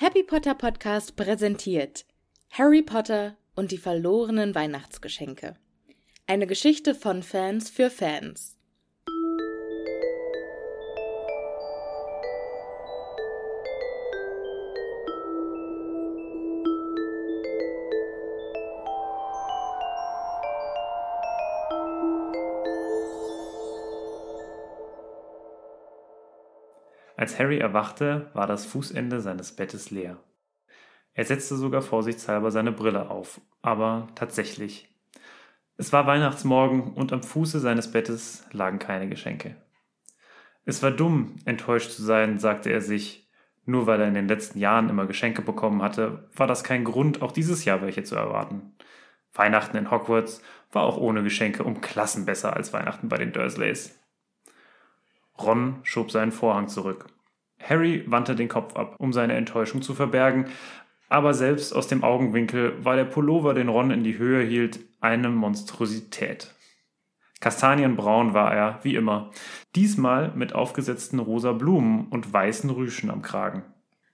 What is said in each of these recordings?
Happy Potter Podcast präsentiert Harry Potter und die verlorenen Weihnachtsgeschenke. Eine Geschichte von Fans für Fans. Als Harry erwachte, war das Fußende seines Bettes leer. Er setzte sogar vorsichtshalber seine Brille auf, aber tatsächlich. Es war Weihnachtsmorgen und am Fuße seines Bettes lagen keine Geschenke. Es war dumm, enttäuscht zu sein, sagte er sich. Nur weil er in den letzten Jahren immer Geschenke bekommen hatte, war das kein Grund, auch dieses Jahr welche zu erwarten. Weihnachten in Hogwarts war auch ohne Geschenke um Klassen besser als Weihnachten bei den Dursleys. Ron schob seinen Vorhang zurück. Harry wandte den Kopf ab, um seine Enttäuschung zu verbergen, aber selbst aus dem Augenwinkel war der Pullover, den Ron in die Höhe hielt, eine Monstrosität. Kastanienbraun war er, wie immer, diesmal mit aufgesetzten rosa Blumen und weißen Rüschen am Kragen.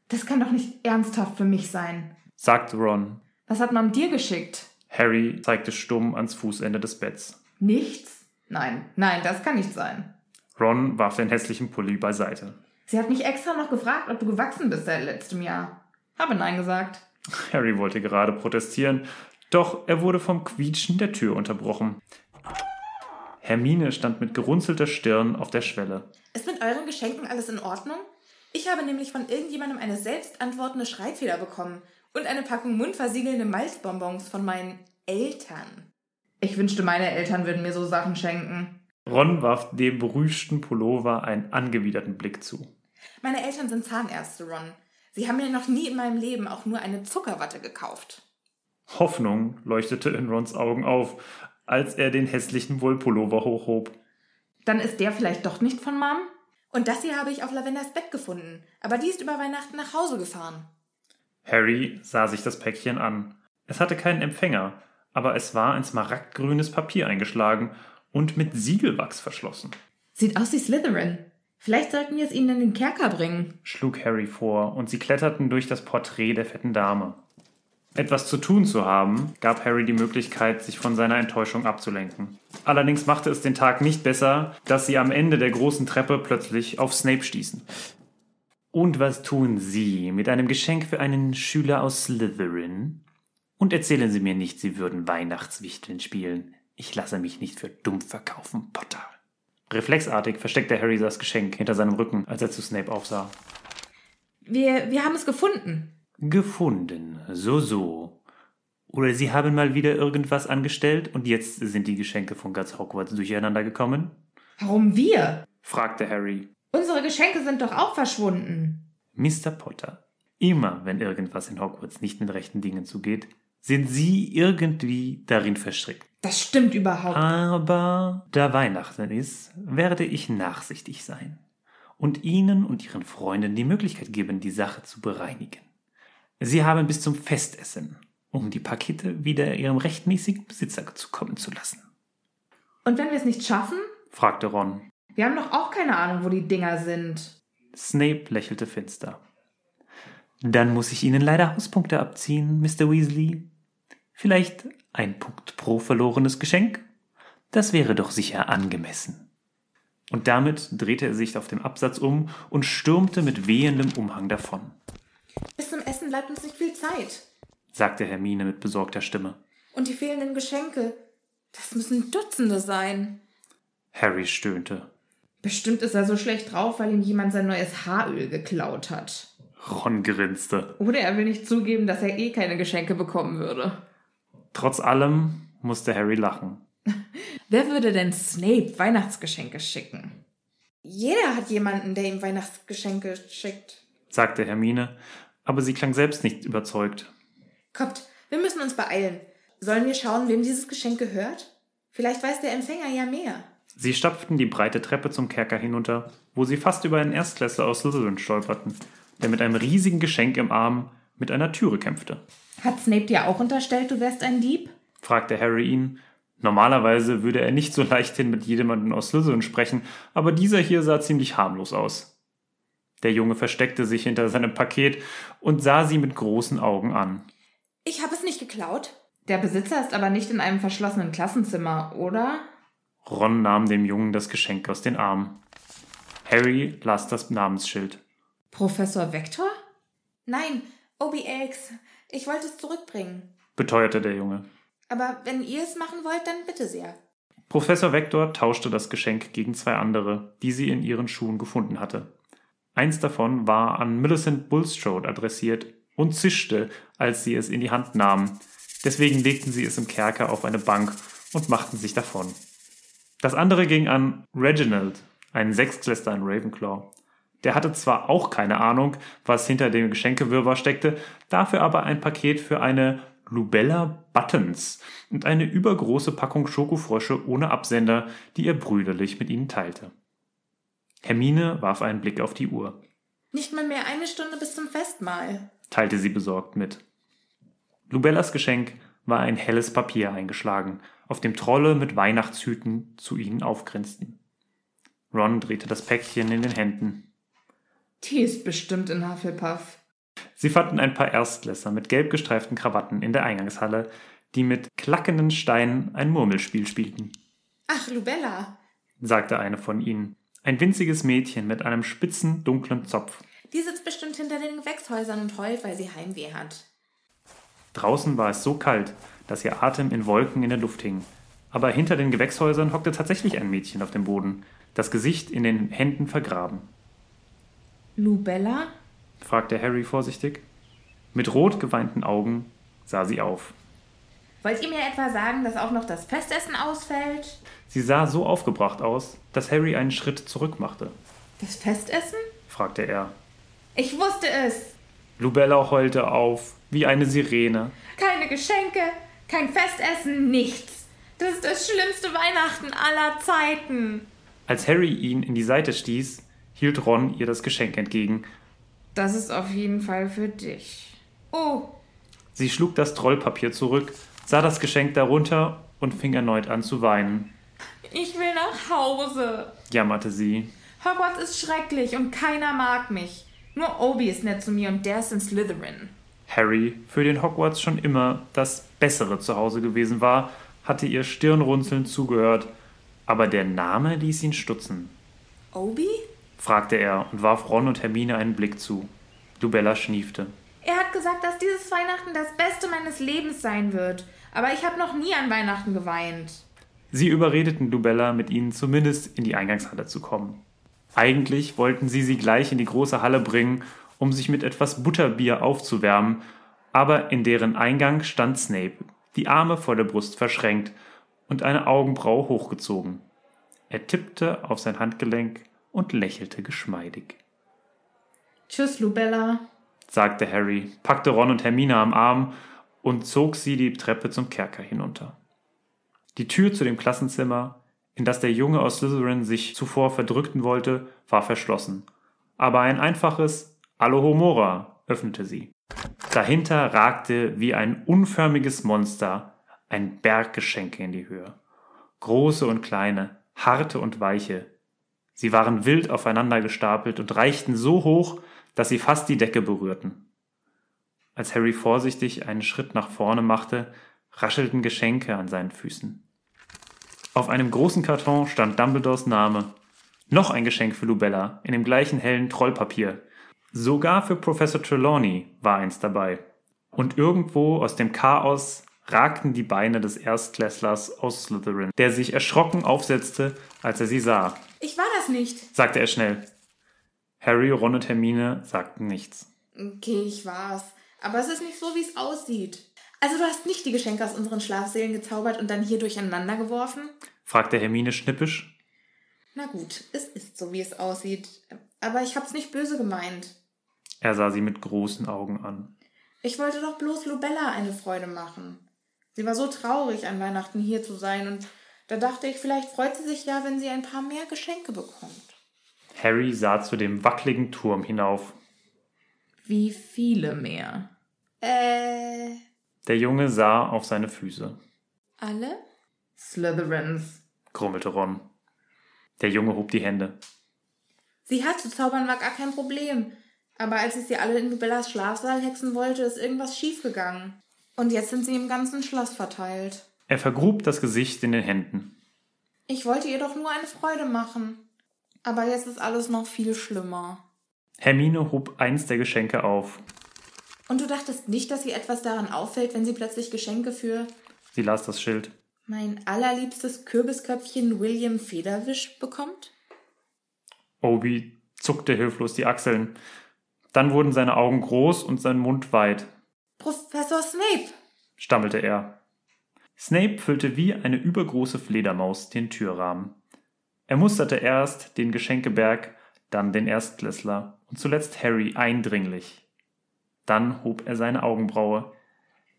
Das kann doch nicht ernsthaft für mich sein, sagte Ron. Was hat man dir geschickt? Harry zeigte stumm ans Fußende des Betts. Nichts? Nein, nein, das kann nicht sein. Ron warf den hässlichen Pulli beiseite. Sie hat mich extra noch gefragt, ob du gewachsen bist seit letztem Jahr. Habe Nein gesagt. Harry wollte gerade protestieren, doch er wurde vom Quietschen der Tür unterbrochen. Hermine stand mit gerunzelter Stirn auf der Schwelle. Ist mit euren Geschenken alles in Ordnung? Ich habe nämlich von irgendjemandem eine selbstantwortende Schreibfeder bekommen und eine Packung mundversiegelnde Malzbonbons von meinen Eltern. Ich wünschte, meine Eltern würden mir so Sachen schenken. Ron warf dem berüschten Pullover einen angewiderten Blick zu. Meine Eltern sind Zahnärzte, Ron. Sie haben mir noch nie in meinem Leben auch nur eine Zuckerwatte gekauft. Hoffnung leuchtete in Rons Augen auf, als er den hässlichen Wollpullover hochhob. Dann ist der vielleicht doch nicht von Mom? Und das hier habe ich auf Lavenders Bett gefunden, aber die ist über Weihnachten nach Hause gefahren. Harry sah sich das Päckchen an. Es hatte keinen Empfänger, aber es war in smaragdgrünes Papier eingeschlagen und mit Siegelwachs verschlossen. Sieht aus wie Slytherin. Vielleicht sollten wir es ihnen in den Kerker bringen, schlug Harry vor, und sie kletterten durch das Porträt der fetten Dame. Etwas zu tun zu haben, gab Harry die Möglichkeit, sich von seiner Enttäuschung abzulenken. Allerdings machte es den Tag nicht besser, dass sie am Ende der großen Treppe plötzlich auf Snape stießen. Und was tun Sie mit einem Geschenk für einen Schüler aus Slytherin? Und erzählen Sie mir nicht, Sie würden Weihnachtswichteln spielen. Ich lasse mich nicht für dumm verkaufen, Potter. Reflexartig versteckte Harry das Geschenk hinter seinem Rücken, als er zu Snape aufsah. Wir, wir haben es gefunden. Gefunden, so, so. Oder Sie haben mal wieder irgendwas angestellt und jetzt sind die Geschenke von Guts Hogwarts durcheinander gekommen? Warum wir? fragte Harry. Unsere Geschenke sind doch auch verschwunden. Mr. Potter, immer wenn irgendwas in Hogwarts nicht mit rechten Dingen zugeht, sind Sie irgendwie darin verstrickt. Das stimmt überhaupt. Aber da Weihnachten ist, werde ich nachsichtig sein und Ihnen und Ihren Freunden die Möglichkeit geben, die Sache zu bereinigen. Sie haben bis zum Festessen, um die Pakete wieder ihrem rechtmäßigen Besitzer zukommen zu lassen. Und wenn wir es nicht schaffen? fragte Ron. Wir haben doch auch keine Ahnung, wo die Dinger sind. Snape lächelte finster. Dann muss ich Ihnen leider Hauspunkte abziehen, Mr. Weasley. Vielleicht ein Punkt pro verlorenes Geschenk? Das wäre doch sicher angemessen. Und damit drehte er sich auf dem Absatz um und stürmte mit wehendem Umhang davon. Bis zum Essen bleibt uns nicht viel Zeit, sagte Hermine mit besorgter Stimme. Und die fehlenden Geschenke, das müssen Dutzende sein. Harry stöhnte. Bestimmt ist er so schlecht drauf, weil ihm jemand sein neues Haaröl geklaut hat. Ron grinste. Oder er will nicht zugeben, dass er eh keine Geschenke bekommen würde. Trotz allem musste Harry lachen. Wer würde denn Snape Weihnachtsgeschenke schicken? Jeder hat jemanden, der ihm Weihnachtsgeschenke schickt, sagte Hermine, aber sie klang selbst nicht überzeugt. Kommt, wir müssen uns beeilen. Sollen wir schauen, wem dieses Geschenk gehört? Vielleicht weiß der Empfänger ja mehr. Sie stapften die breite Treppe zum Kerker hinunter, wo sie fast über einen Erstklässler aus Slytherin stolperten, der mit einem riesigen Geschenk im Arm mit einer Türe kämpfte. Hat Snape dir auch unterstellt, du wärst ein Dieb? fragte Harry ihn. Normalerweise würde er nicht so leichthin mit jemandem aus Slytherin sprechen, aber dieser hier sah ziemlich harmlos aus. Der Junge versteckte sich hinter seinem Paket und sah sie mit großen Augen an. Ich habe es nicht geklaut. Der Besitzer ist aber nicht in einem verschlossenen Klassenzimmer, oder? Ron nahm dem Jungen das Geschenk aus den Armen. Harry las das Namensschild. Professor Vector? Nein, OBX. Ich wollte es zurückbringen. Beteuerte der Junge. Aber wenn ihr es machen wollt, dann bitte sehr. Professor Vector tauschte das Geschenk gegen zwei andere, die sie in ihren Schuhen gefunden hatte. Eins davon war an Millicent Bulstrode adressiert und zischte, als sie es in die Hand nahmen. Deswegen legten sie es im Kerker auf eine Bank und machten sich davon. Das andere ging an Reginald, einen Sechsklässler in Ravenclaw. Der hatte zwar auch keine Ahnung, was hinter dem Geschenkewirrwarr steckte, dafür aber ein Paket für eine Lubella Buttons und eine übergroße Packung Schokofrösche ohne Absender, die er brüderlich mit ihnen teilte. Hermine warf einen Blick auf die Uhr. Nicht mal mehr eine Stunde bis zum Festmahl, teilte sie besorgt mit. Lubellas Geschenk war ein helles Papier eingeschlagen, auf dem Trolle mit Weihnachtshüten zu ihnen aufgrinsten. Ron drehte das Päckchen in den Händen. Die ist bestimmt in Hufflepuff. Sie fanden ein paar Erstklässler mit gelb gestreiften Krawatten in der Eingangshalle, die mit klackenden Steinen ein Murmelspiel spielten. Ach, Lubella, sagte eine von ihnen. Ein winziges Mädchen mit einem spitzen, dunklen Zopf. Die sitzt bestimmt hinter den Gewächshäusern und heult, weil sie Heimweh hat. Draußen war es so kalt, dass ihr Atem in Wolken in der Luft hing. Aber hinter den Gewächshäusern hockte tatsächlich ein Mädchen auf dem Boden, das Gesicht in den Händen vergraben. Lubella? fragte Harry vorsichtig. Mit rot geweinten Augen sah sie auf. Wollt ihr mir etwa sagen, dass auch noch das Festessen ausfällt? Sie sah so aufgebracht aus, dass Harry einen Schritt zurück machte. Das Festessen? fragte er. Ich wusste es. Lubella heulte auf, wie eine Sirene. Keine Geschenke, kein Festessen, nichts. Das ist das schlimmste Weihnachten aller Zeiten. Als Harry ihn in die Seite stieß, hielt Ron ihr das Geschenk entgegen. Das ist auf jeden Fall für dich. Oh. Sie schlug das Trollpapier zurück, sah das Geschenk darunter und fing erneut an zu weinen. Ich will nach Hause, jammerte sie. Hogwarts ist schrecklich und keiner mag mich. Nur Obi ist nett zu mir und der ist in Slytherin. Harry, für den Hogwarts schon immer das bessere Zuhause gewesen war, hatte ihr Stirnrunzeln zugehört, aber der Name ließ ihn stutzen. Obi? Fragte er und warf Ron und Hermine einen Blick zu. Dubella schniefte. Er hat gesagt, dass dieses Weihnachten das Beste meines Lebens sein wird, aber ich habe noch nie an Weihnachten geweint. Sie überredeten Dubella, mit ihnen zumindest in die Eingangshalle zu kommen. Eigentlich wollten sie sie gleich in die große Halle bringen, um sich mit etwas Butterbier aufzuwärmen, aber in deren Eingang stand Snape, die Arme vor der Brust verschränkt und eine Augenbraue hochgezogen. Er tippte auf sein Handgelenk und lächelte geschmeidig. Tschüss, Lubella, sagte Harry, packte Ron und Hermine am Arm und zog sie die Treppe zum Kerker hinunter. Die Tür zu dem Klassenzimmer, in das der Junge aus Slytherin sich zuvor verdrückten wollte, war verschlossen. Aber ein einfaches Alohomora öffnete sie. Dahinter ragte wie ein unförmiges Monster ein Berg Geschenke in die Höhe. Große und kleine, harte und weiche. Sie waren wild aufeinander gestapelt und reichten so hoch, dass sie fast die Decke berührten. Als Harry vorsichtig einen Schritt nach vorne machte, raschelten Geschenke an seinen Füßen. Auf einem großen Karton stand Dumbledores Name. Noch ein Geschenk für Lubella in dem gleichen hellen Trollpapier. Sogar für Professor Trelawney war eins dabei. Und irgendwo aus dem Chaos ragten die Beine des Erstklässlers aus Slytherin, der sich erschrocken aufsetzte, als er sie sah. Ich war das nicht, sagte er schnell. Harry, Ron und Hermine sagten nichts. Okay, ich war's. Aber es ist nicht so, wie es aussieht. Also du hast nicht die Geschenke aus unseren Schlafsälen gezaubert und dann hier durcheinander geworfen? fragte Hermine schnippisch. Na gut, es ist so, wie es aussieht. Aber ich hab's nicht böse gemeint. Er sah sie mit großen Augen an. Ich wollte doch bloß Lubella eine Freude machen. Sie war so traurig, an Weihnachten hier zu sein, und da dachte ich, vielleicht freut sie sich ja, wenn sie ein paar mehr Geschenke bekommt. Harry sah zu dem wackeligen Turm hinauf. Wie viele mehr? Äh. Der Junge sah auf seine Füße. Alle? Slytherins, grummelte Ron. Der Junge hob die Hände. Sie hat zu zaubern war gar kein Problem. Aber als ich sie alle in Lubellas Schlafsaal hexen wollte, ist irgendwas schiefgegangen. Und jetzt sind sie im ganzen Schloss verteilt. Er vergrub das Gesicht in den Händen. Ich wollte ihr doch nur eine Freude machen. Aber jetzt ist alles noch viel schlimmer. Hermine hob eins der Geschenke auf. Und du dachtest nicht, dass ihr etwas daran auffällt, wenn sie plötzlich Geschenke für Sie las das Schild. mein allerliebstes Kürbisköpfchen William Federwisch bekommt? Obi zuckte hilflos die Achseln. Dann wurden seine Augen groß und sein Mund weit, Professor Snape! stammelte er. Snape füllte wie eine übergroße Fledermaus den Türrahmen. Er musterte erst den Geschenkeberg, dann den Erstklässler und zuletzt Harry eindringlich. Dann hob er seine Augenbraue.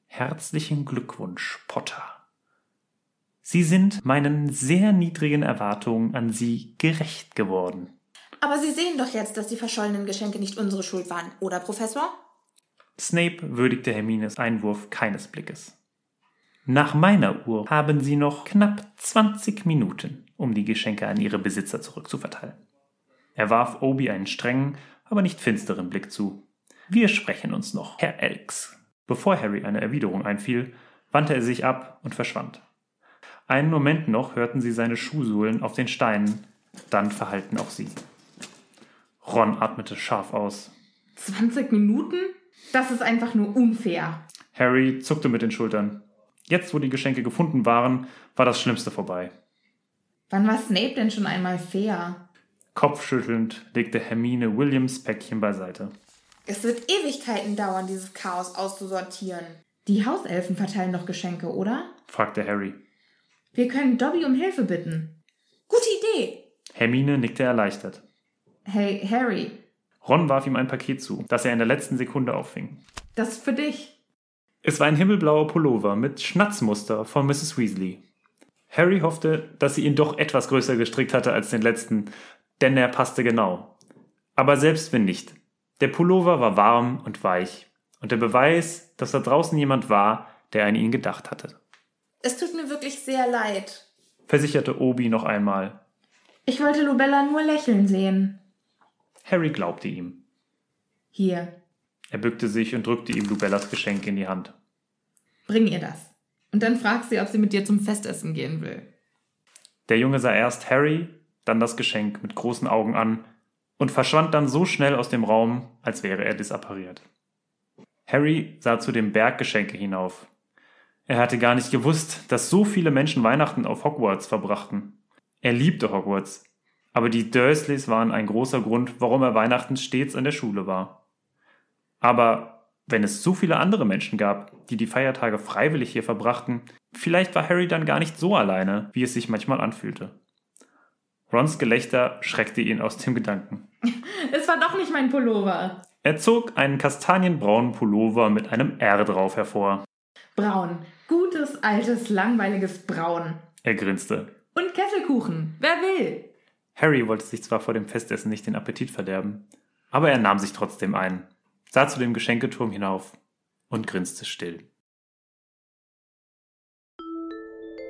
Herzlichen Glückwunsch, Potter. Sie sind meinen sehr niedrigen Erwartungen an Sie gerecht geworden. Aber Sie sehen doch jetzt, dass die verschollenen Geschenke nicht unsere Schuld waren, oder, Professor? Snape würdigte Hermines Einwurf keines Blickes. Nach meiner Uhr haben Sie noch knapp 20 Minuten, um die Geschenke an ihre Besitzer zurückzuverteilen. Er warf Obi einen strengen, aber nicht finsteren Blick zu. Wir sprechen uns noch, Herr Elks. Bevor Harry eine Erwiderung einfiel, wandte er sich ab und verschwand. Einen Moment noch hörten sie seine Schuhsohlen auf den Steinen, dann verhallten auch sie. Ron atmete scharf aus. 20 Minuten? Das ist einfach nur unfair. Harry zuckte mit den Schultern. Jetzt, wo die Geschenke gefunden waren, war das Schlimmste vorbei. Wann war Snape denn schon einmal fair? Kopfschüttelnd legte Hermine Williams Päckchen beiseite. Es wird Ewigkeiten dauern, dieses Chaos auszusortieren. Die Hauselfen verteilen doch Geschenke, oder? fragte Harry. Wir können Dobby um Hilfe bitten. Gute Idee. Hermine nickte erleichtert. Hey, Harry, Ron warf ihm ein Paket zu, das er in der letzten Sekunde auffing. das ist für dich. Es war ein himmelblauer Pullover mit Schnatzmuster von Mrs. Weasley. Harry hoffte, dass sie ihn doch etwas größer gestrickt hatte als den letzten, denn er passte genau. Aber selbst wenn nicht, der Pullover war warm und weich und der Beweis, dass da draußen jemand war, der an ihn gedacht hatte, Es tut mir wirklich sehr leid. versicherte Obi noch einmal. Ich wollte Lubella nur lächeln sehen. Harry glaubte ihm. Hier, Er bückte sich und drückte ihm Lubellas Geschenk in die Hand. bring ihr das. Und dann frag sie, ob sie mit dir zum Festessen gehen will. Der Junge sah erst Harry, dann das Geschenk mit großen Augen an und verschwand dann so schnell aus dem Raum, als wäre er disappariert. Harry sah zu dem Berg Geschenke hinauf. Er hatte gar nicht gewusst, dass so viele Menschen Weihnachten auf Hogwarts verbrachten. Er liebte Hogwarts, aber die Dursleys waren ein großer Grund, warum er Weihnachten stets an der Schule war. Aber wenn es so viele andere Menschen gab, die die Feiertage freiwillig hier verbrachten, vielleicht war Harry dann gar nicht so alleine, wie es sich manchmal anfühlte. Rons Gelächter schreckte ihn aus dem Gedanken. Es war doch nicht mein Pullover. Er zog einen kastanienbraunen Pullover mit einem R drauf hervor. Braun. Gutes, altes, langweiliges Braun. Er grinste. Und Kesselkuchen. Wer will? Harry wollte sich zwar vor dem Festessen nicht den Appetit verderben, aber er nahm sich trotzdem ein, sah zu dem Geschenketurm hinauf und grinste still.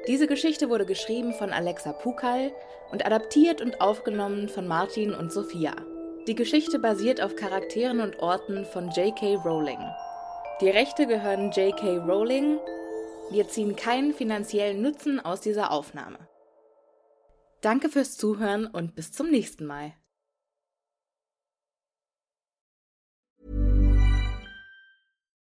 Diese Geschichte wurde geschrieben von Alexa Pukal und adaptiert und aufgenommen von Martin und Sophia. Die Geschichte basiert auf Charakteren und Orten von J.K. Rowling. Die Rechte gehören J.K. Rowling. Wir ziehen keinen finanziellen Nutzen aus dieser Aufnahme. Danke fürs Zuhören und bis zum nächsten Mal.